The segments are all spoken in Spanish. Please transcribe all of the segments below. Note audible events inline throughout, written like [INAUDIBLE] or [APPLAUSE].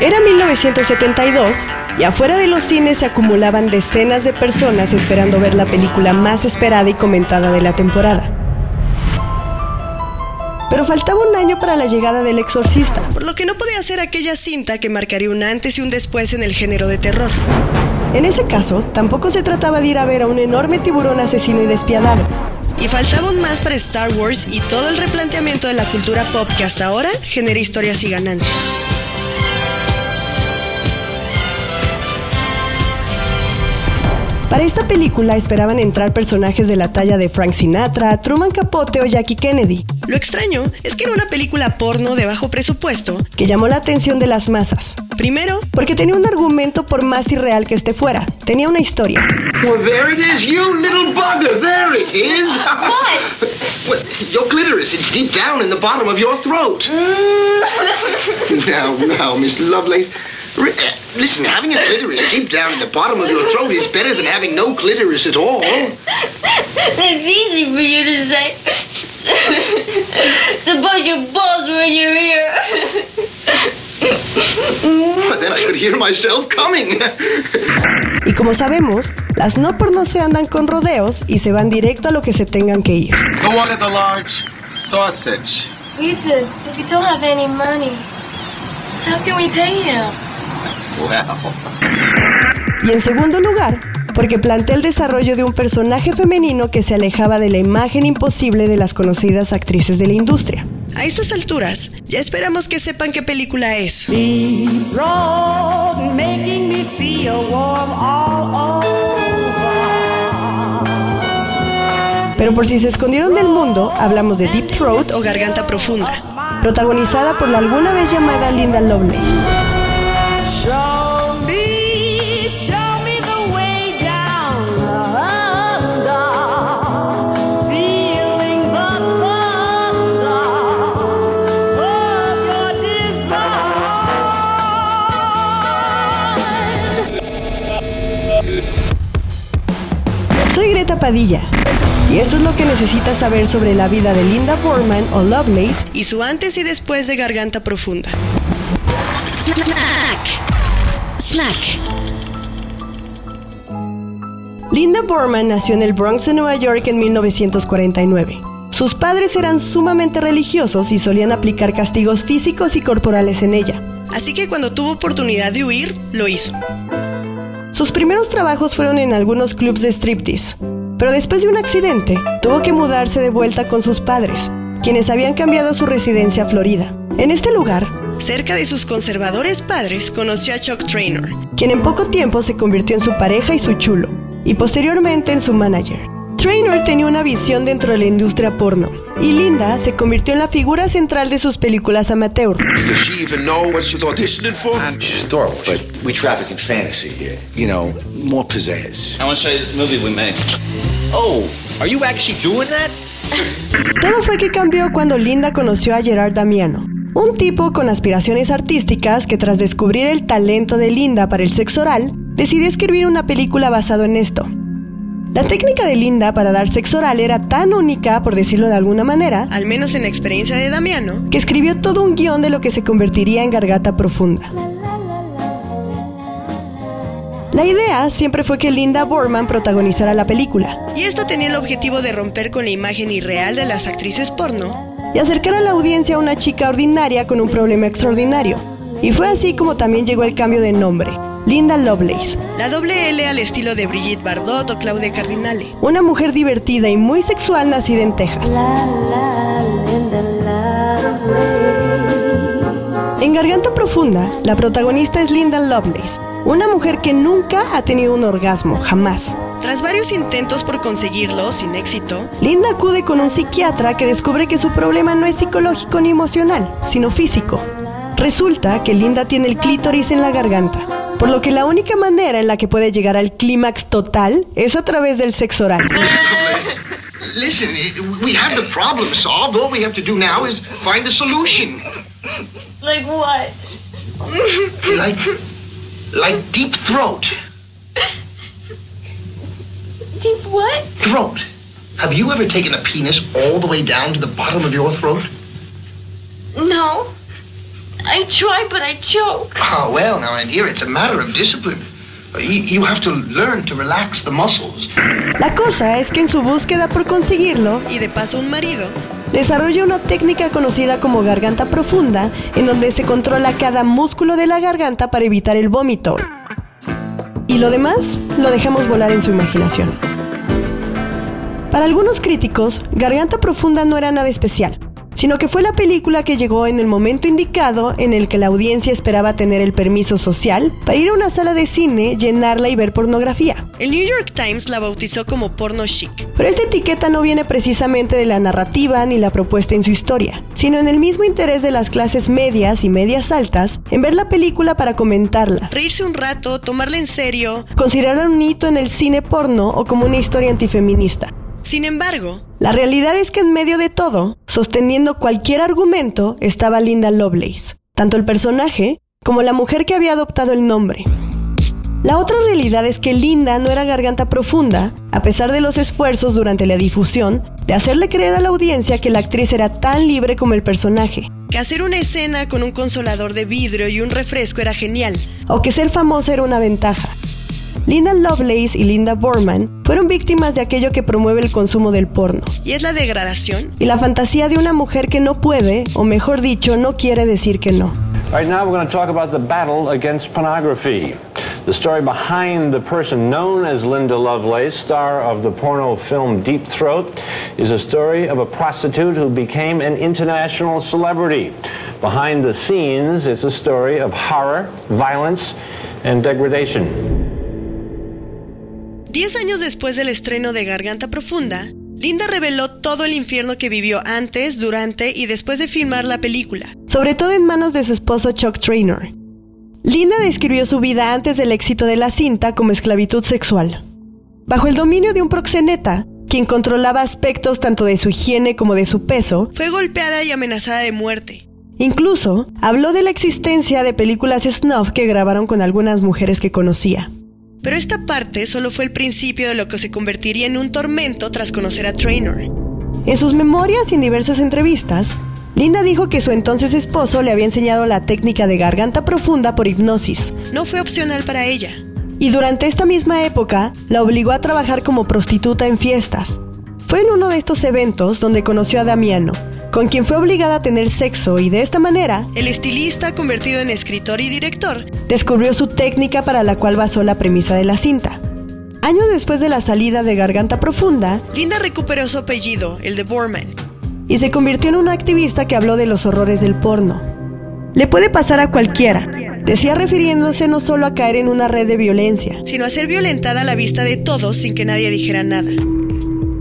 Era 1972 y afuera de los cines se acumulaban decenas de personas esperando ver la película más esperada y comentada de la temporada. Pero faltaba un año para la llegada del exorcista, por lo que no podía ser aquella cinta que marcaría un antes y un después en el género de terror. En ese caso, tampoco se trataba de ir a ver a un enorme tiburón asesino y despiadado. Y faltaba un más para Star Wars y todo el replanteamiento de la cultura pop que hasta ahora genera historias y ganancias. Para esta película esperaban entrar personajes de la talla de Frank Sinatra, Truman Capote o Jackie Kennedy. Lo extraño es que era una película porno de bajo presupuesto que llamó la atención de las masas. Primero, porque tenía un argumento por más irreal que este fuera. Tenía una historia. Well, there it is, you little bugger. There it is. What? [LAUGHS] Well, your clitoris, it's deep down in the bottom of your throat. [LAUGHS] now, now, Miss Lovelace. Uh, Listen, having a clitoris deep down in the bottom of your throat is better than having no clitoris at all. [LAUGHS] That's easy for you to say. [LAUGHS] Suppose your balls were in your ear. But then I could hear myself coming. [LAUGHS] Y como sabemos, las no porno se andan con rodeos y se van directo a lo que se tengan que ir. Go order the large sausage. We did, but we don't have any money. How can we pay him? Y en segundo lugar, porque plantea el desarrollo de un personaje femenino que se alejaba de la imagen imposible de las conocidas actrices de la industria. A estas alturas, ya esperamos que sepan qué película es. road making me feel warm all over. Pero por si se escondieron del mundo, hablamos de Deep Throat o Garganta Profunda, protagonizada por la alguna vez llamada Linda Lovelace. Padilla. Y esto es lo que necesitas saber sobre la vida de Linda Borman o Lovelace y su antes y después de Garganta Profunda. Snack. Linda Borman nació en el Bronx de Nueva York en 1949. Sus padres eran sumamente religiosos y solían aplicar castigos físicos y corporales en ella. Así que cuando tuvo oportunidad de huir, lo hizo. Sus primeros trabajos fueron en algunos clubs de striptease, pero después de un accidente, tuvo que mudarse de vuelta con sus padres, quienes habían cambiado su residencia a Florida. En este lugar, cerca de sus conservadores padres, conoció a Chuck Traynor, quien en poco tiempo se convirtió en su pareja y su chulo, y posteriormente en su manager. Traynor tenía una visión dentro de la industria porno, y Linda se convirtió en la figura central de sus películas amateur. does she even know what she's auditioning for? She's adorable, but we traffic in fantasy here. You know, more pizzazz. I want to show you this movie we made. Oh, are you actually doing that? Todo fue que cambió cuando Linda conoció a Gerard Damiano, un tipo con aspiraciones artísticas que tras descubrir el talento de Linda para el sexo oral, decidió escribir una película basado en esto. La técnica de Linda para dar sexo oral era tan única, por decirlo de alguna manera, al menos en la experiencia de Damiano, que escribió todo un guion de lo que se convertiría en Gargata Profunda. La idea siempre fue que Linda Borman protagonizara la película, y esto tenía el objetivo de romper con la imagen irreal de las actrices porno y acercar a la audiencia a una chica ordinaria con un problema extraordinario. Y fue así como también llegó el cambio de nombre, Linda Lovelace. La doble L al estilo de Brigitte Bardot o Claudia Cardinale. Una mujer divertida y muy sexual nacida en Texas. En Garganta Profunda, la protagonista es Linda Lovelace, una mujer que nunca ha tenido un orgasmo, jamás. Tras varios intentos por conseguirlo, sin éxito, Linda acude con un psiquiatra que descubre que su problema no es psicológico ni emocional, sino físico. Resulta que Linda tiene el clítoris en la garganta, por lo que la única manera en la que puede llegar al clímax total es a través del sexo oral. Listen, we have the problem solved. All we have to do now is find a solution. Like what? Like, like deep throat. Deep what? Throat. Have you ever taken a penis all the way down to the bottom of your throat? No. I try, but I choke. Oh, well, now, my dear, it's a matter of discipline. You, you have to learn to relax the muscles. La cosa es que en su búsqueda por conseguirlo, y de paso un marido, desarrolla una técnica conocida como garganta profunda, en donde se controla cada músculo de la garganta para evitar el vómito. Y lo demás lo dejamos volar en su imaginación. Para algunos críticos, Garganta Profunda no era nada especial, sino que fue la película que llegó en el momento indicado en el que la audiencia esperaba tener el permiso social para ir a una sala de cine, llenarla y ver pornografía. El New York Times la bautizó como porno chic, pero esta etiqueta no viene precisamente de la narrativa ni la propuesta en su historia, sino en el mismo interés de las clases medias y medias altas en ver la película para comentarla, reírse un rato, tomarla en serio, considerarla un hito en el cine porno o como una historia antifeminista. Sin embargo, la realidad es que en medio de todo, sosteniendo cualquier argumento, estaba Linda Lovelace, tanto el personaje como la mujer que había adoptado el nombre. La otra realidad es que Linda no era garganta profunda, a pesar de los esfuerzos durante la difusión de hacerle creer a la audiencia que la actriz era tan libre como el personaje, que hacer una escena con un consolador de vidrio y un refresco era genial, o que ser famosa era una ventaja. Linda Lovelace y Linda Borman fueron víctimas de aquello que promueve el consumo del porno, y es la degradación y la fantasía de una mujer que no puede, o mejor dicho, no quiere decir que no. Right now, we're going to talk about the battle against pornography. The story behind the person known as Linda Lovelace, star of the porno film Deep Throat, is a story of a prostitute who became an international celebrity. Behind the scenes, it's a story of horror, violence, and degradation. Diez años después del estreno de Garganta Profunda, Linda reveló todo el infierno que vivió antes, durante y después de filmar la película, sobre todo en manos de su esposo Chuck Traynor. Linda describió su vida antes del éxito de la cinta como esclavitud sexual. Bajo el dominio de un proxeneta, quien controlaba aspectos tanto de su higiene como de su peso, fue golpeada y amenazada de muerte. Incluso habló de la existencia de películas snuff que grabaron con algunas mujeres que conocía. Pero esta parte solo fue el principio de lo que se convertiría en un tormento tras conocer a Traynor. En sus memorias y en diversas entrevistas, Linda dijo que su entonces esposo le había enseñado la técnica de garganta profunda por hipnosis. No fue opcional para ella. Y durante esta misma época, la obligó a trabajar como prostituta en fiestas. Fue en uno de estos eventos donde conoció a Damiano, con quien fue obligada a tener sexo y de esta manera, el estilista convertido en escritor y director, descubrió su técnica para la cual basó la premisa de la cinta. Años después de la salida de Garganta Profunda, Linda recuperó su apellido, el de Borman, y se convirtió en una activista que habló de los horrores del porno. Le puede pasar a cualquiera, decía refiriéndose no solo a caer en una red de violencia, sino a ser violentada a la vista de todos sin que nadie dijera nada.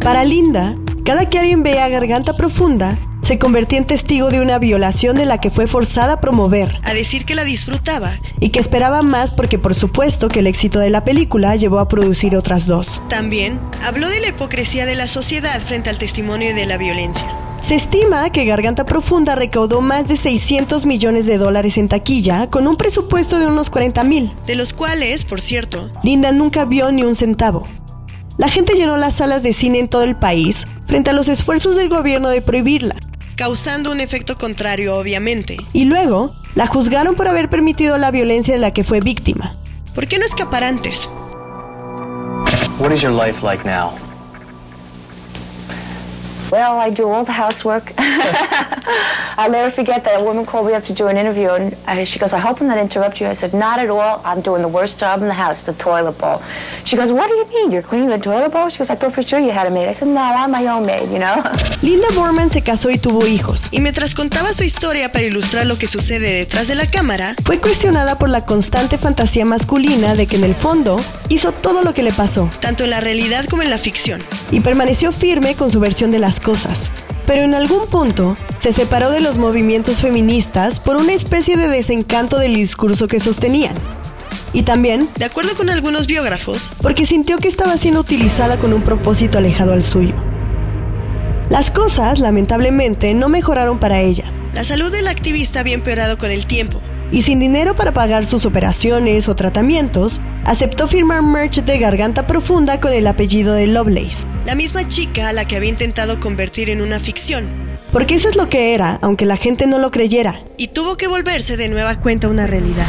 Para Linda, cada que alguien vea Garganta Profunda, se convertía en testigo de una violación de la que fue forzada a promover, a decir que la disfrutaba y que esperaba más porque por supuesto que el éxito de la película llevó a producir otras dos. También habló de la hipocresía de la sociedad frente al testimonio de la violencia. Se estima que Garganta Profunda recaudó más de 600 millones de dólares en taquilla con un presupuesto de unos 40 mil, de los cuales, por cierto, Linda nunca vio ni un centavo. La gente llenó las salas de cine en todo el país frente a los esfuerzos del gobierno de prohibirla, causando un efecto contrario obviamente. Y luego, la juzgaron por haber permitido la violencia de la que fue víctima. ¿Por qué no escapar antes? What is your life like now? Well, I do all the housework. [LAUGHS] I'll never forget that a woman called me up to do an interview, and uh, she goes, I hope I'm not interrupt you. I said, Not at all. I'm doing the worst job in the house, the toilet bowl. She goes, What do you mean? You're cleaning the toilet bowl? She goes, I thought for sure you had a maid. I said, No, I'm my own maid, you know? [LAUGHS] Linda Borman se casó y tuvo hijos, y mientras contaba su historia para ilustrar lo que sucede detrás de la cámara, fue cuestionada por la constante fantasía masculina de que en el fondo hizo todo lo que le pasó, tanto en la realidad como en la ficción, y permaneció firme con su versión de las cosas. Pero en algún punto se separó de los movimientos feministas por una especie de desencanto del discurso que sostenían. Y también, de acuerdo con algunos biógrafos, porque sintió que estaba siendo utilizada con un propósito alejado al suyo. Las cosas, lamentablemente, no mejoraron para ella. La salud del activista había empeorado con el tiempo, y sin dinero para pagar sus operaciones o tratamientos, aceptó firmar merch de garganta profunda con el apellido de Lovelace, la misma chica a la que había intentado convertir en una ficción. Porque eso es lo que era, aunque la gente no lo creyera. Y tuvo que volverse de nueva cuenta una realidad.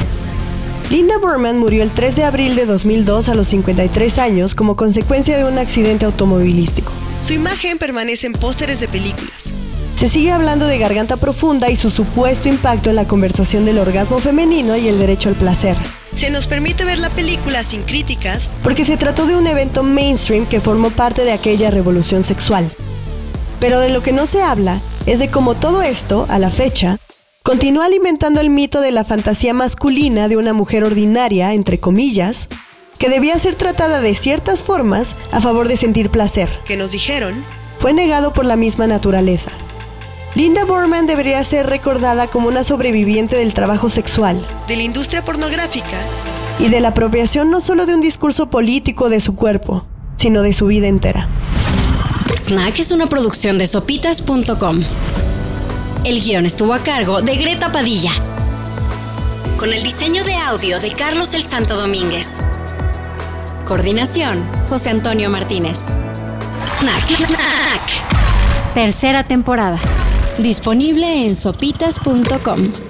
Linda Burman murió el 3 de abril de 2002 a los 53 años como consecuencia de un accidente automovilístico. Su imagen permanece en pósteres de películas. Se sigue hablando de Garganta Profunda y su supuesto impacto en la conversación del orgasmo femenino y el derecho al placer. Se nos permite ver la película sin críticas porque se trató de un evento mainstream que formó parte de aquella revolución sexual. Pero de lo que no se habla es de cómo todo esto, a la fecha, continúa alimentando el mito de la fantasía masculina de una mujer ordinaria, entre comillas, que debía ser tratada de ciertas formas a favor de sentir placer, que nos dijeron, fue negado por la misma naturaleza. Linda Borman debería ser recordada como una sobreviviente del trabajo sexual, de la industria pornográfica y de la apropiación no solo de un discurso político de su cuerpo, sino de su vida entera. Snack es una producción de sopitas.com. El guion estuvo a cargo de Greta Padilla. Con el diseño de audio de Carlos el Santo Domínguez. Coordinación, José Antonio Martínez. Snack. Tercera temporada. Disponible en sopitas.com.